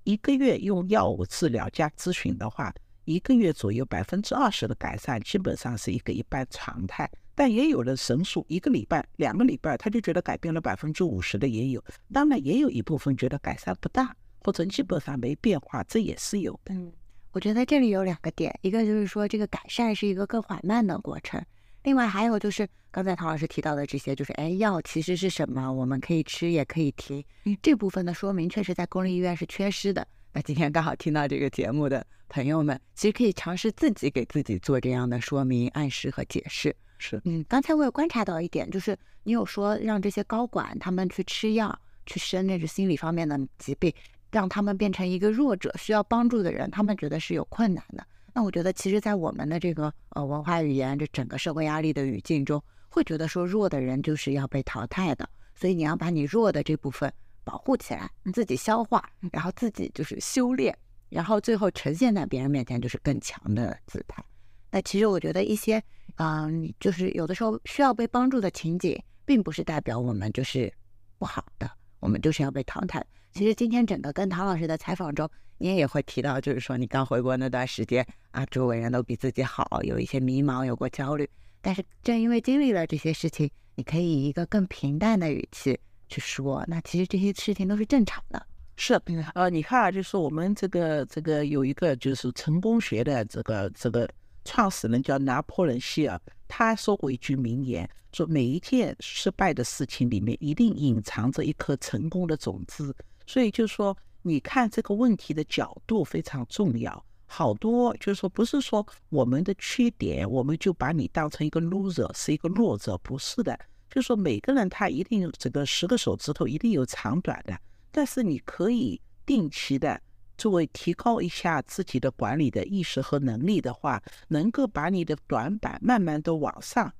一个月用药物治疗加咨询的话，一个月左右百分之二十的改善基本上是一个一般常态。但也有的神速，一个礼拜、两个礼拜他就觉得改变了百分之五十的也有。当然也有一部分觉得改善不大或者基本上没变化，这也是有的。嗯，我觉得这里有两个点，一个就是说这个改善是一个更缓慢的过程。另外还有就是刚才唐老师提到的这些，就是哎，药其实是什么？我们可以吃也可以停。这部分的说明确实在公立医院是缺失的。那今天刚好听到这个节目的朋友们，其实可以尝试自己给自己做这样的说明、暗示和解释。是，嗯，刚才我有观察到一点，就是你有说让这些高管他们去吃药，去生那是心理方面的疾病，让他们变成一个弱者，需要帮助的人，他们觉得是有困难的。那我觉得，其实，在我们的这个呃文化语言、这整个社会压力的语境中，会觉得说弱的人就是要被淘汰的，所以你要把你弱的这部分保护起来，你自己消化，然后自己就是修炼，然后最后呈现在别人面前就是更强的姿态。那其实我觉得一些，嗯，就是有的时候需要被帮助的情景，并不是代表我们就是不好的，我们就是要被淘汰。其实今天整个跟唐老师的采访中，你也会提到，就是说你刚回国那段时间啊，周围人都比自己好，有一些迷茫，有过焦虑。但是正因为经历了这些事情，你可以以一个更平淡的语气去说，那其实这些事情都是正常的。是，呃，你看啊，就是我们这个这个有一个就是成功学的这个这个创始人叫拿破仑希尔，他说过一句名言，说每一件失败的事情里面一定隐藏着一颗成功的种子。所以就是说，你看这个问题的角度非常重要。好多就是说，不是说我们的缺点，我们就把你当成一个 loser，是一个弱者，不是的。就是说，每个人他一定这个十个手指头，一定有长短的。但是你可以定期的作为提高一下自己的管理的意识和能力的话，能够把你的短板慢慢的往上。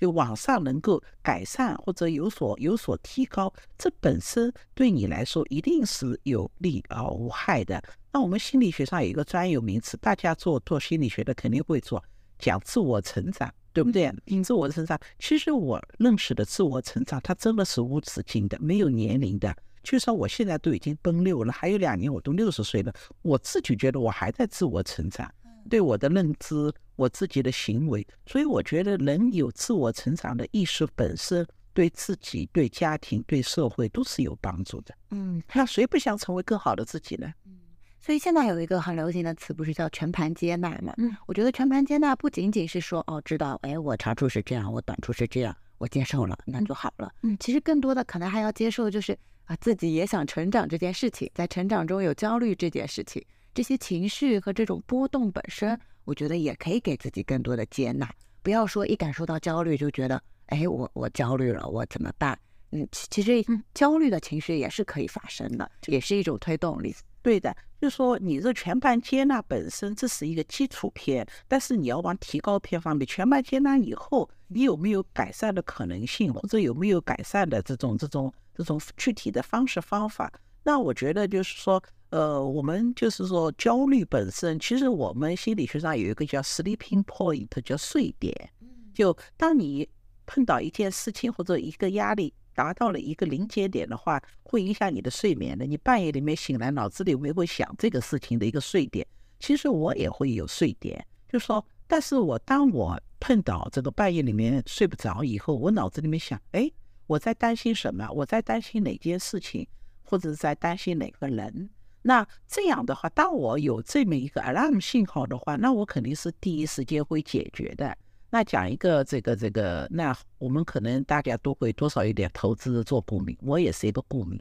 就往上能够改善或者有所有所提高，这本身对你来说一定是有利而无害的。那我们心理学上有一个专有名词，大家做做心理学的肯定会做，讲自我成长，对不对？自我成长，其实我认识的自我成长，它真的是无止境的，没有年龄的。就算我现在都已经奔六了，还有两年我都六十岁了，我自己觉得我还在自我成长。对我的认知，我自己的行为，所以我觉得人有自我成长的意识本身，对自己、对家庭、对社会都是有帮助的。嗯，那谁不想成为更好的自己呢？嗯，所以现在有一个很流行的词，不是叫全盘接纳吗？嗯，我觉得全盘接纳不仅仅是说哦，知道，哎，我长处是这样，我短处是这样，我接受了，那就好了。嗯，其实更多的可能还要接受，就是啊，自己也想成长这件事情，在成长中有焦虑这件事情。这些情绪和这种波动本身，我觉得也可以给自己更多的接纳。不要说一感受到焦虑就觉得，哎，我我焦虑了，我怎么办？嗯，其实焦虑的情绪也是可以发生的，也是一种推动力。对的，就是说你这全盘接纳本身这是一个基础篇，但是你要往提高篇方面，全盘接纳以后，你有没有改善的可能性，或者有没有改善的这种这种这种具体的方式方法？那我觉得就是说。呃，我们就是说焦虑本身，其实我们心理学上有一个叫 sleeping point，叫睡点。就当你碰到一件事情或者一个压力达到了一个临界点的话，会影响你的睡眠的。你半夜里面醒来，脑子里面会想这个事情的一个睡点。其实我也会有睡点，就说，但是我当我碰到这个半夜里面睡不着以后，我脑子里面想，哎，我在担心什么？我在担心哪件事情，或者是在担心哪个人？那这样的话，当我有这么一个 alarm 信号的话，那我肯定是第一时间会解决的。那讲一个这个这个，那我们可能大家都会多少有点投资做股民，我也是一个股民。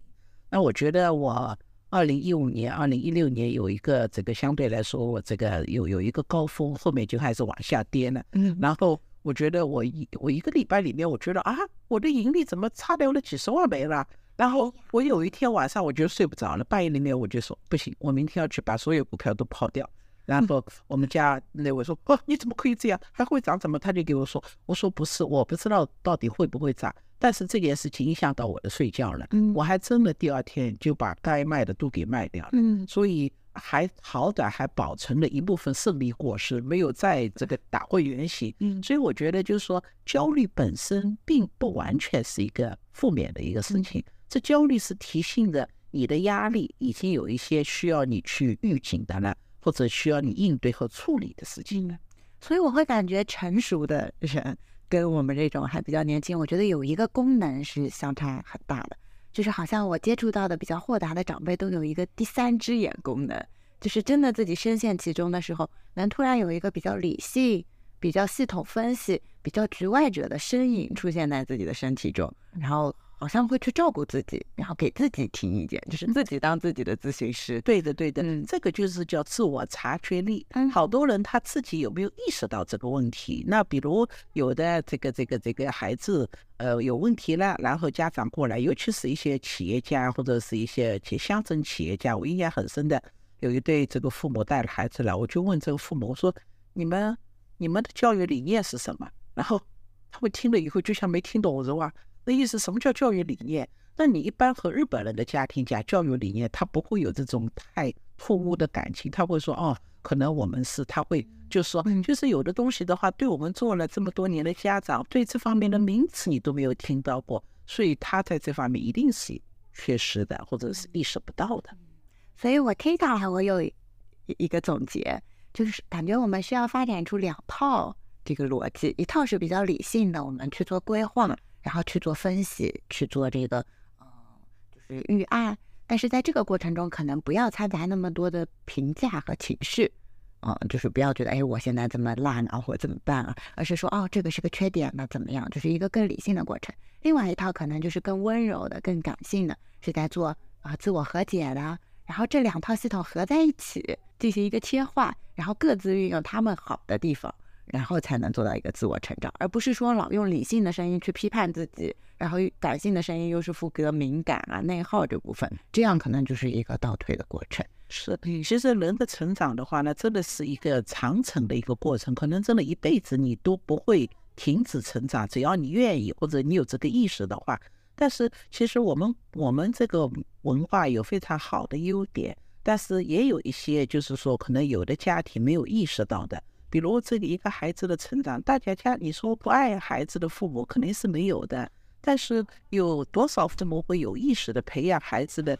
那我觉得我二零一五年、二零一六年有一个这个相对来说，我这个有有一个高峰，后面就开始往下跌了。嗯，然后我觉得我一我一个礼拜里面，我觉得啊，我的盈利怎么差掉了几十万没了？然后我有一天晚上我就睡不着了，半夜里面我就说不行，我明天要去把所有股票都抛掉。然后 *laughs* 我们家那位说哦，你怎么可以这样？还会涨？怎么？他就给我说，我说不是，我不知道到底会不会涨，但是这件事情影响到我的睡觉了。嗯，我还真的第二天就把该卖的都给卖掉了。嗯，所以还好歹还保存了一部分胜利果实，没有在这个打回原形。嗯，所以我觉得就是说，焦虑本身并不完全是一个负面的一个事情。这焦虑是提醒着你的压力已经有一些需要你去预警的了，或者需要你应对和处理的事情了。所以我会感觉成熟的人跟我们这种还比较年轻，我觉得有一个功能是相差很大的，就是好像我接触到的比较豁达的长辈都有一个第三只眼功能，就是真的自己深陷其中的时候，能突然有一个比较理性、比较系统分析。比较局外者的身影出现在自己的身体中，然后。好像会去照顾自己，然后给自己提意见，就是自己当自己的咨询师。对的，对的，嗯这个就是叫自我察觉力。好多人他自己有没有意识到这个问题？那比如有的这个这个这个孩子呃有问题了，然后家长过来，尤其是一些企业家或者是一些乡镇企业家，我印象很深的，有一对这个父母带了孩子来，我就问这个父母，我说你们你们的教育理念是什么？然后他们听了以后就像没听懂，我说哇。的意思，什么叫教育理念？那你一般和日本人的家庭讲教育理念，他不会有这种太突兀的感情，他会说哦，可能我们是，他会就说，就是有的东西的话，对我们做了这么多年的家长，对这方面的名词你都没有听到过，所以他在这方面一定是缺失的，或者是意识不到的。所以我听下来，我有一一个总结，就是感觉我们需要发展出两套这个逻辑，一套是比较理性的，我们去做规划。然后去做分析，去做这个，嗯，就是预案。但是在这个过程中，可能不要掺杂那么多的评价和情绪，嗯，就是不要觉得，哎，我现在这么烂啊，或怎么办啊？而是说，哦，这个是个缺点，那怎么样？就是一个更理性的过程。另外一套可能就是更温柔的、更感性的，是在做啊自我和解的。然后这两套系统合在一起进行一个切换，然后各自运用他们好的地方。然后才能做到一个自我成长，而不是说老用理性的声音去批判自己，然后感性的声音又是负责敏感啊、内耗这部分，这样可能就是一个倒退的过程。是，其实人的成长的话呢，真的是一个长程的一个过程，可能真的一辈子你都不会停止成长，只要你愿意或者你有这个意识的话。但是其实我们我们这个文化有非常好的优点，但是也有一些就是说可能有的家庭没有意识到的。比如这个一个孩子的成长，大家家你说不爱孩子的父母肯定是没有的，但是有多少父母会有意识的培养孩子的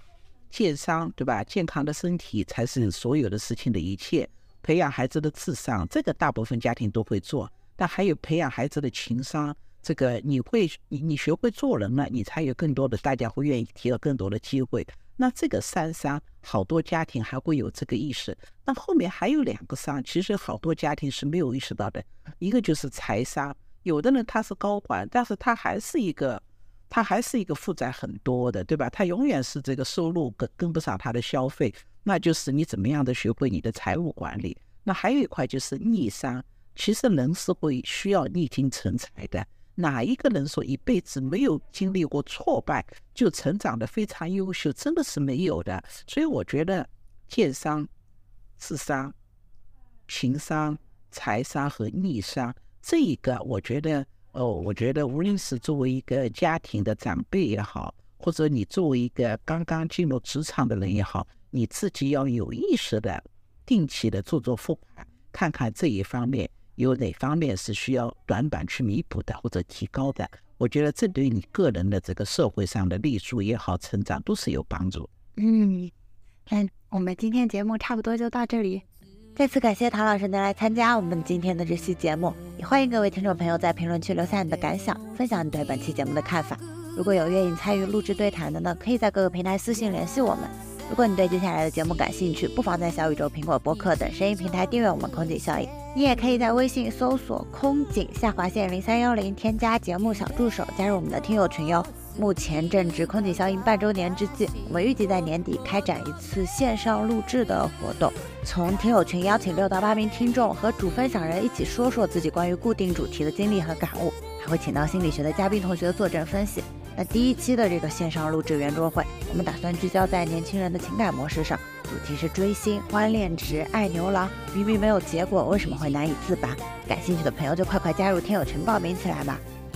健商，对吧？健康的身体才是所有的事情的一切。培养孩子的智商，这个大部分家庭都会做，但还有培养孩子的情商，这个你会你你学会做人了，你才有更多的大家会愿意提到更多的机会。那这个三商，好多家庭还会有这个意识。那后面还有两个商，其实好多家庭是没有意识到的。一个就是财商，有的人他是高管，但是他还是一个，他还是一个负债很多的，对吧？他永远是这个收入跟跟不上他的消费，那就是你怎么样的学会你的财务管理。那还有一块就是逆商，其实人是会需要逆境成才的。哪一个人说一辈子没有经历过挫败就成长的非常优秀？真的是没有的。所以我觉得，健商、智商、情商、财商和逆商这一个，我觉得哦，我觉得无论是作为一个家庭的长辈也好，或者你作为一个刚刚进入职场的人也好，你自己要有意识的、定期的做做复盘，看看这一方面。有哪方面是需要短板去弥补的，或者提高的？我觉得这对你个人的这个社会上的立足也好，成长都是有帮助。嗯，那我们今天节目差不多就到这里。再次感谢唐老师能来参加我们今天的这期节目，也欢迎各位听众朋友在评论区留下你的感想，分享你对本期节目的看法。如果有愿意参与录制对谈的呢，可以在各个平台私信联系我们。如果你对接下来的节目感兴趣，不妨在小宇宙、苹果播客等声音平台订阅我们空警效应。你也可以在微信搜索“空警下划线零三幺零”，添加节目小助手，加入我们的听友群哟。目前正值空警效应半周年之际，我们预计在年底开展一次线上录制的活动，从听友群邀请六到八名听众和主分享人一起说说自己关于固定主题的经历和感悟，还会请到心理学的嘉宾同学的坐镇分析。那第一期的这个线上录制圆桌会，我们打算聚焦在年轻人的情感模式上，主题是追星、欢恋值、爱牛郎，明明没有结果，为什么会难以自拔？感兴趣的朋友就快快加入听友群报名起来吧。